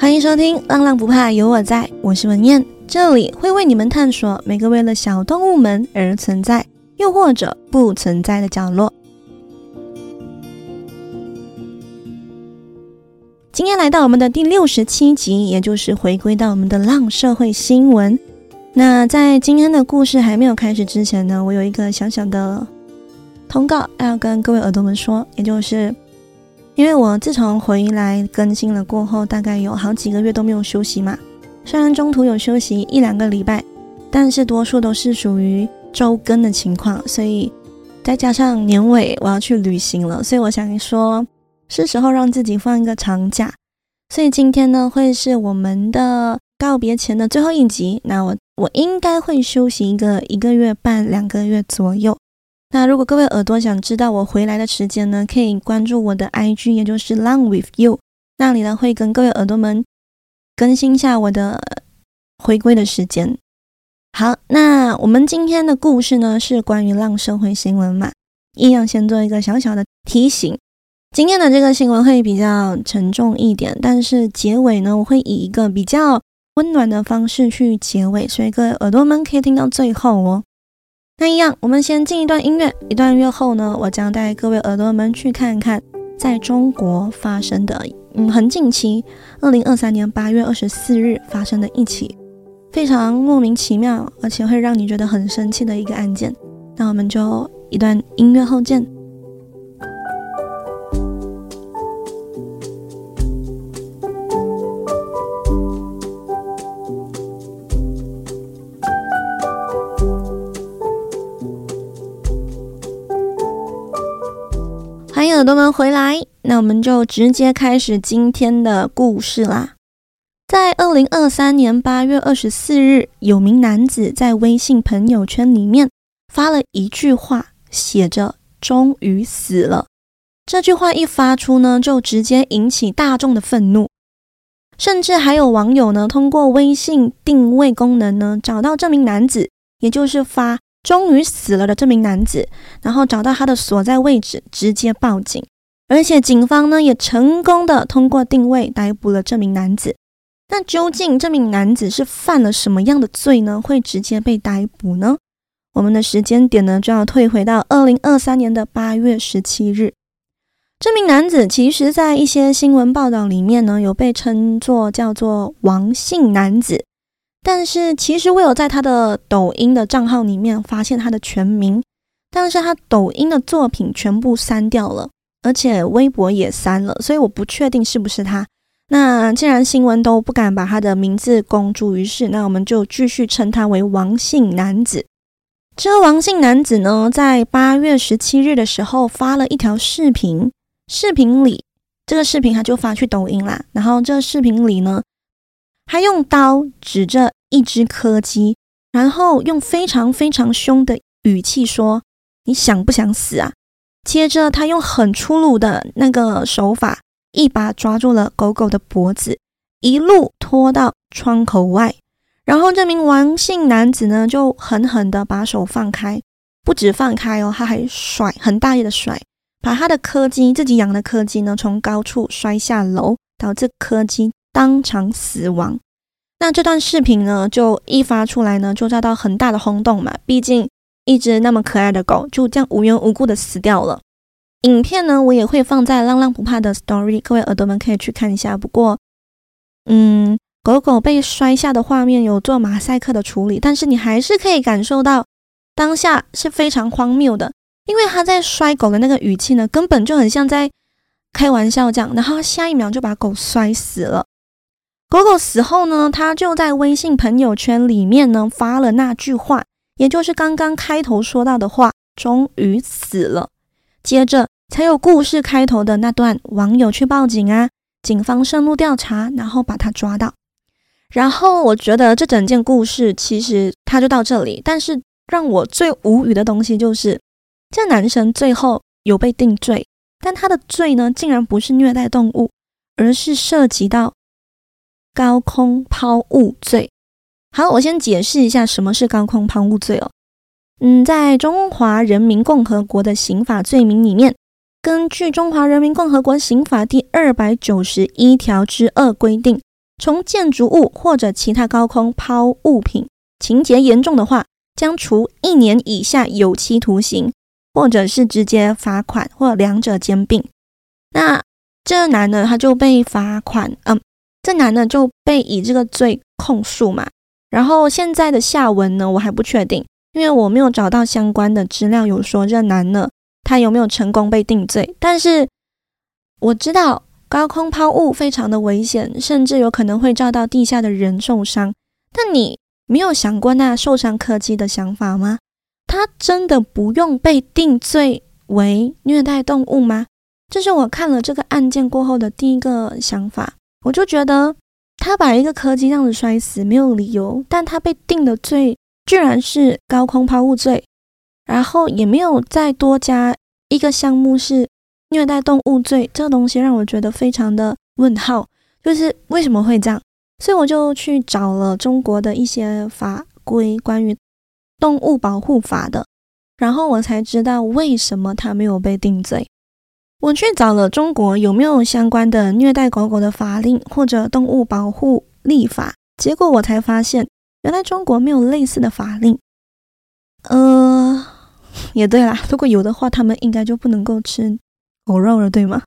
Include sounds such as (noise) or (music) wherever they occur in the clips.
欢迎收听《浪浪不怕有我在》，我是文燕，这里会为你们探索每个为了小动物们而存在，又或者不存在的角落。今天来到我们的第六十七集，也就是回归到我们的浪社会新闻。那在今天的故事还没有开始之前呢，我有一个小小的通告要跟各位耳朵们说，也就是因为我自从回来更新了过后，大概有好几个月都没有休息嘛。虽然中途有休息一两个礼拜，但是多数都是属于周更的情况，所以再加上年尾我要去旅行了，所以我想说是时候让自己放一个长假。所以今天呢，会是我们的告别前的最后一集。那我。我应该会休息一个一个月半两个月左右。那如果各位耳朵想知道我回来的时间呢，可以关注我的 IG，也就是 Long with You，那里呢会跟各位耳朵们更新一下我的回归的时间。好，那我们今天的故事呢是关于浪社会新闻嘛，一样先做一个小小的提醒。今天的这个新闻会比较沉重一点，但是结尾呢，我会以一个比较。温暖的方式去结尾，所以各位耳朵们可以听到最后哦。那一样，我们先进一段音乐，一段音乐后呢，我将带各位耳朵们去看看在中国发生的，嗯，很近期，二零二三年八月二十四日发生的一起非常莫名其妙，而且会让你觉得很生气的一个案件。那我们就一段音乐后见。耳朵们回来，那我们就直接开始今天的故事啦。在二零二三年八月二十四日，有名男子在微信朋友圈里面发了一句话，写着“终于死了”。这句话一发出呢，就直接引起大众的愤怒，甚至还有网友呢，通过微信定位功能呢，找到这名男子，也就是发。终于死了的这名男子，然后找到他的所在位置，直接报警，而且警方呢也成功的通过定位逮捕了这名男子。那究竟这名男子是犯了什么样的罪呢？会直接被逮捕呢？我们的时间点呢就要退回到二零二三年的八月十七日。这名男子其实在一些新闻报道里面呢有被称作叫做王姓男子。但是其实我有在他的抖音的账号里面发现他的全名，但是他抖音的作品全部删掉了，而且微博也删了，所以我不确定是不是他。那既然新闻都不敢把他的名字公诸于世，那我们就继续称他为王姓男子。这个王姓男子呢，在八月十七日的时候发了一条视频，视频里这个视频他就发去抖音啦，然后这个视频里呢。他用刀指着一只柯基，然后用非常非常凶的语气说：“你想不想死啊？”接着，他用很粗鲁的那个手法，一把抓住了狗狗的脖子，一路拖到窗口外。然后，这名王姓男子呢，就狠狠地把手放开，不止放开哦，他还甩很大力的甩，把他的柯基自己养的柯基呢，从高处摔下楼，导致柯基。当场死亡。那这段视频呢，就一发出来呢，就遭到很大的轰动嘛。毕竟一只那么可爱的狗就这样无缘无故的死掉了。影片呢，我也会放在浪浪不怕的 story，各位耳朵们可以去看一下。不过，嗯，狗狗被摔下的画面有做马赛克的处理，但是你还是可以感受到当下是非常荒谬的，因为他在摔狗的那个语气呢，根本就很像在开玩笑这样，然后下一秒就把狗摔死了。狗狗死后呢，他就在微信朋友圈里面呢发了那句话，也就是刚刚开头说到的话，终于死了。接着才有故事开头的那段，网友去报警啊，警方深入调查，然后把他抓到。然后我觉得这整件故事其实他就到这里，但是让我最无语的东西就是，这男生最后有被定罪，但他的罪呢，竟然不是虐待动物，而是涉及到。高空抛物罪，好，我先解释一下什么是高空抛物罪哦。嗯，在中华人民共和国的刑法罪名里面，根据中华人民共和国刑法第二百九十一条之二规定，从建筑物或者其他高空抛物品，情节严重的话，将处一年以下有期徒刑，或者是直接罚款，或两者兼并。那这男的他就被罚款，嗯，这男的就被以这个罪控诉嘛。然后现在的下文呢，我还不确定，因为我没有找到相关的资料，有说这男的他有没有成功被定罪。但是我知道。高空抛物非常的危险，甚至有可能会照到地下的人受伤。但你没有想过那受伤柯基的想法吗？他真的不用被定罪为虐待动物吗？这是我看了这个案件过后的第一个想法。我就觉得他把一个柯基这样子摔死没有理由，但他被定的罪居然是高空抛物罪，然后也没有再多加一个项目是。虐待动物罪这个东西让我觉得非常的问号，就是为什么会这样？所以我就去找了中国的一些法规，关于动物保护法的，然后我才知道为什么他没有被定罪。我去找了中国有没有相关的虐待狗狗的法令或者动物保护立法，结果我才发现，原来中国没有类似的法令。呃，也对啦，如果有的话，他们应该就不能够吃。狗肉了，对吗？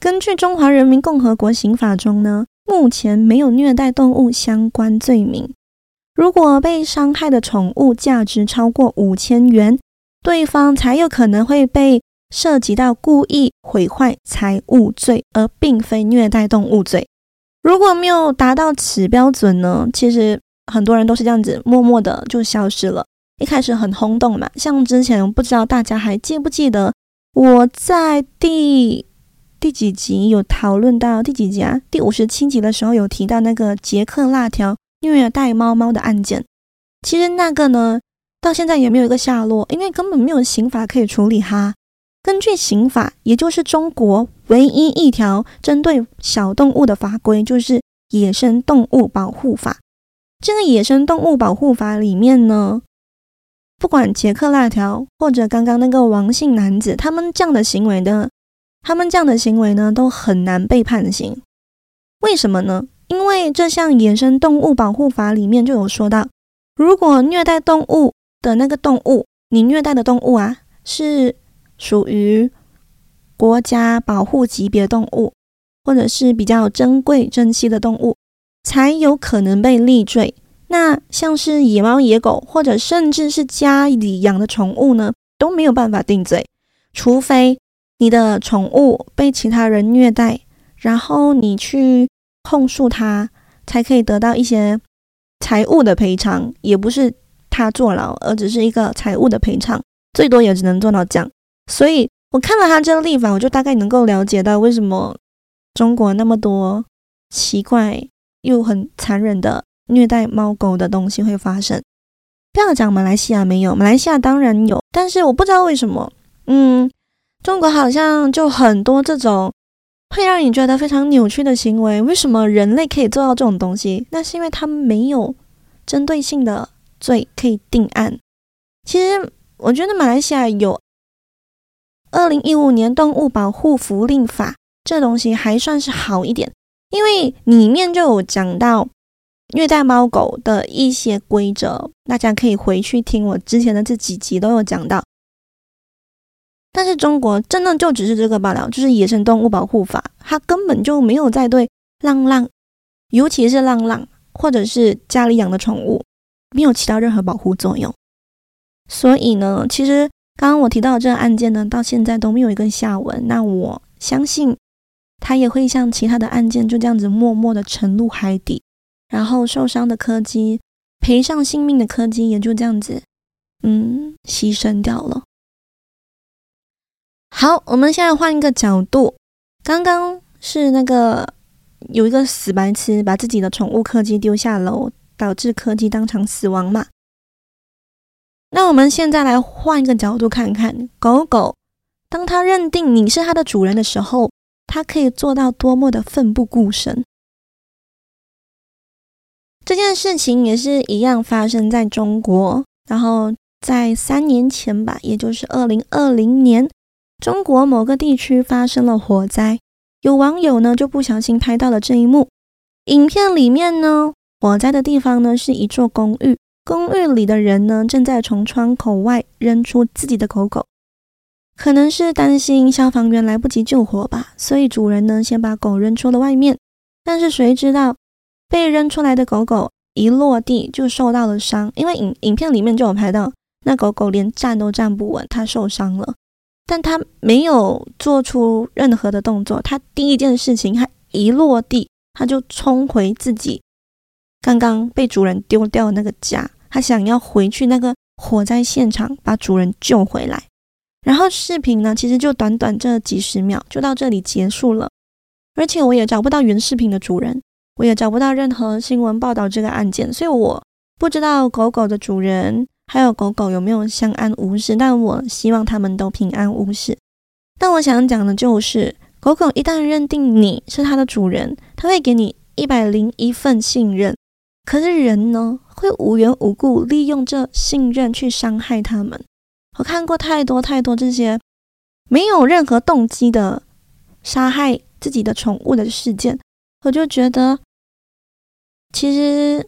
根据《中华人民共和国刑法》中呢，目前没有虐待动物相关罪名。如果被伤害的宠物价值超过五千元，对方才有可能会被涉及到故意毁坏财物罪，而并非虐待动物罪。如果没有达到此标准呢，其实很多人都是这样子默默的就消失了。一开始很轰动嘛，像之前不知道大家还记不记得？我在第第几集有讨论到第几集啊？第五十七集的时候有提到那个杰克辣条虐待猫猫的案件。其实那个呢，到现在也没有一个下落，因为根本没有刑法可以处理它。根据刑法，也就是中国唯一一条针对小动物的法规，就是《野生动物保护法》。这个《野生动物保护法》里面呢，不管杰克辣条或者刚刚那个王姓男子，他们这样的行为呢，他们这样的行为呢，都很难被判刑。为什么呢？因为这项《野生动物保护法》里面就有说到，如果虐待动物的那个动物，你虐待的动物啊，是属于国家保护级别动物，或者是比较珍贵珍稀的动物，才有可能被立罪。那像是野猫、野狗，或者甚至是家里养的宠物呢，都没有办法定罪，除非你的宠物被其他人虐待，然后你去控诉他，才可以得到一些财物的赔偿，也不是他坐牢，而只是一个财物的赔偿，最多也只能做到这样。所以我看了他这个立法，我就大概能够了解到为什么中国那么多奇怪又很残忍的。虐待猫狗的东西会发生。不要讲马来西亚没有，马来西亚当然有，但是我不知道为什么，嗯，中国好像就很多这种会让你觉得非常扭曲的行为。为什么人类可以做到这种东西？那是因为他们没有针对性的罪可以定案。其实我觉得马来西亚有 (laughs) 二零一五年动物保护福利法，这东西还算是好一点，因为里面就有讲到。虐待猫狗的一些规则，大家可以回去听我之前的这几集都有讲到。但是中国真的就只是这个罢了，就是《野生动物保护法》，它根本就没有在对浪浪，尤其是浪浪或者是家里养的宠物，没有起到任何保护作用。所以呢，其实刚刚我提到这个案件呢，到现在都没有一个下文。那我相信，他也会像其他的案件，就这样子默默的沉入海底。然后受伤的柯基，赔上性命的柯基也就这样子，嗯，牺牲掉了。好，我们现在换一个角度，刚刚是那个有一个死白痴把自己的宠物柯基丢下楼，导致柯基当场死亡嘛。那我们现在来换一个角度看看，狗狗当它认定你是它的主人的时候，它可以做到多么的奋不顾身。这件事情也是一样发生在中国，然后在三年前吧，也就是二零二零年，中国某个地区发生了火灾，有网友呢就不小心拍到了这一幕。影片里面呢，火灾的地方呢是一座公寓，公寓里的人呢正在从窗口外扔出自己的狗狗，可能是担心消防员来不及救火吧，所以主人呢先把狗扔出了外面。但是谁知道被扔出来的狗狗一落地就受到了伤，因为影影片里面就有拍到那狗狗连站都站不稳，它受伤了，但它没有做出任何的动作，它第一件事情，它一落地。他就冲回自己刚刚被主人丢掉的那个家，他想要回去那个火灾现场把主人救回来。然后视频呢，其实就短短这几十秒就到这里结束了，而且我也找不到原视频的主人，我也找不到任何新闻报道这个案件，所以我不知道狗狗的主人还有狗狗有没有相安无事，但我希望他们都平安无事。但我想讲的就是。狗狗一旦认定你是它的主人，它会给你一百零一份信任。可是人呢，会无缘无故利用这信任去伤害他们。我看过太多太多这些没有任何动机的杀害自己的宠物的事件，我就觉得，其实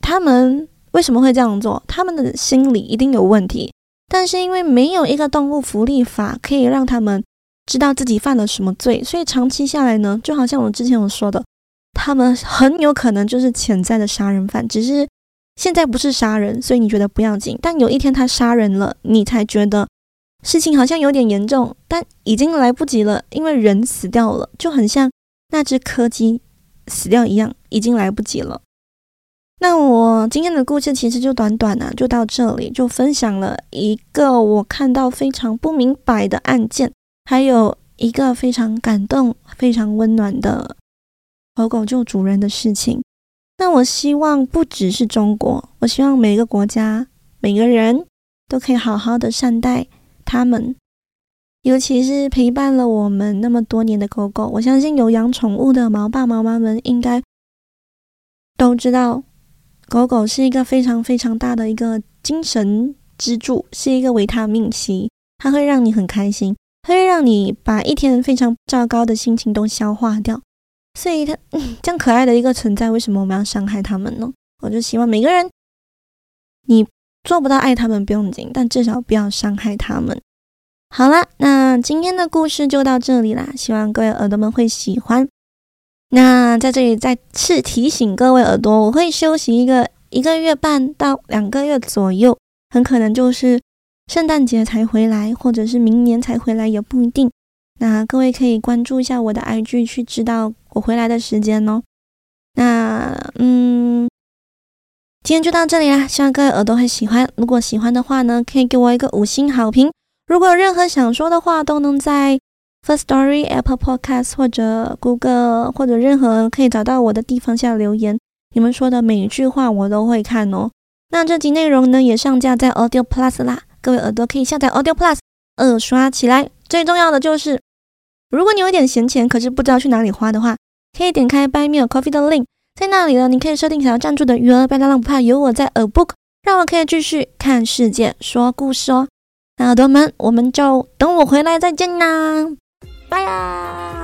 他们为什么会这样做？他们的心理一定有问题。但是因为没有一个动物福利法可以让他们。知道自己犯了什么罪，所以长期下来呢，就好像我之前有说的，他们很有可能就是潜在的杀人犯，只是现在不是杀人，所以你觉得不要紧。但有一天他杀人了，你才觉得事情好像有点严重，但已经来不及了，因为人死掉了，就很像那只柯基死掉一样，已经来不及了。那我今天的故事其实就短短的啊，就到这里，就分享了一个我看到非常不明白的案件。还有一个非常感动、非常温暖的狗狗救主人的事情。那我希望不只是中国，我希望每个国家、每个人都可以好好的善待他们，尤其是陪伴了我们那么多年的狗狗。我相信有养宠物的毛爸毛妈们应该都知道，狗狗是一个非常非常大的一个精神支柱，是一个维他命 C，它会让你很开心。它会让你把一天非常糟糕的心情都消化掉，所以它 (laughs) 这样可爱的一个存在，为什么我们要伤害他们呢？我就希望每个人，你做不到爱他们不用紧，但至少不要伤害他们。好啦，那今天的故事就到这里啦，希望各位耳朵们会喜欢。那在这里再次提醒各位耳朵，我会休息一个一个月半到两个月左右，很可能就是。圣诞节才回来，或者是明年才回来也不一定。那各位可以关注一下我的 IG，去知道我回来的时间哦。那嗯，今天就到这里啦，希望各位耳朵会喜欢。如果喜欢的话呢，可以给我一个五星好评。如果有任何想说的话，都能在 First Story、Apple Podcast 或者 Google 或者任何可以找到我的地方下留言。你们说的每一句话我都会看哦。那这集内容呢，也上架在 Audio Plus 啦。各位耳朵可以下载 Audio Plus，二刷起来。最重要的就是，如果你有点闲钱，可是不知道去哪里花的话，可以点开 Buy Me a Coffee 的 link，在那里呢，你可以设定想要赞助的余额。别浪不怕，有我在 A Book，让我可以继续看世界、说故事哦。那耳朵们，我们就等我回来再见啦，拜啦。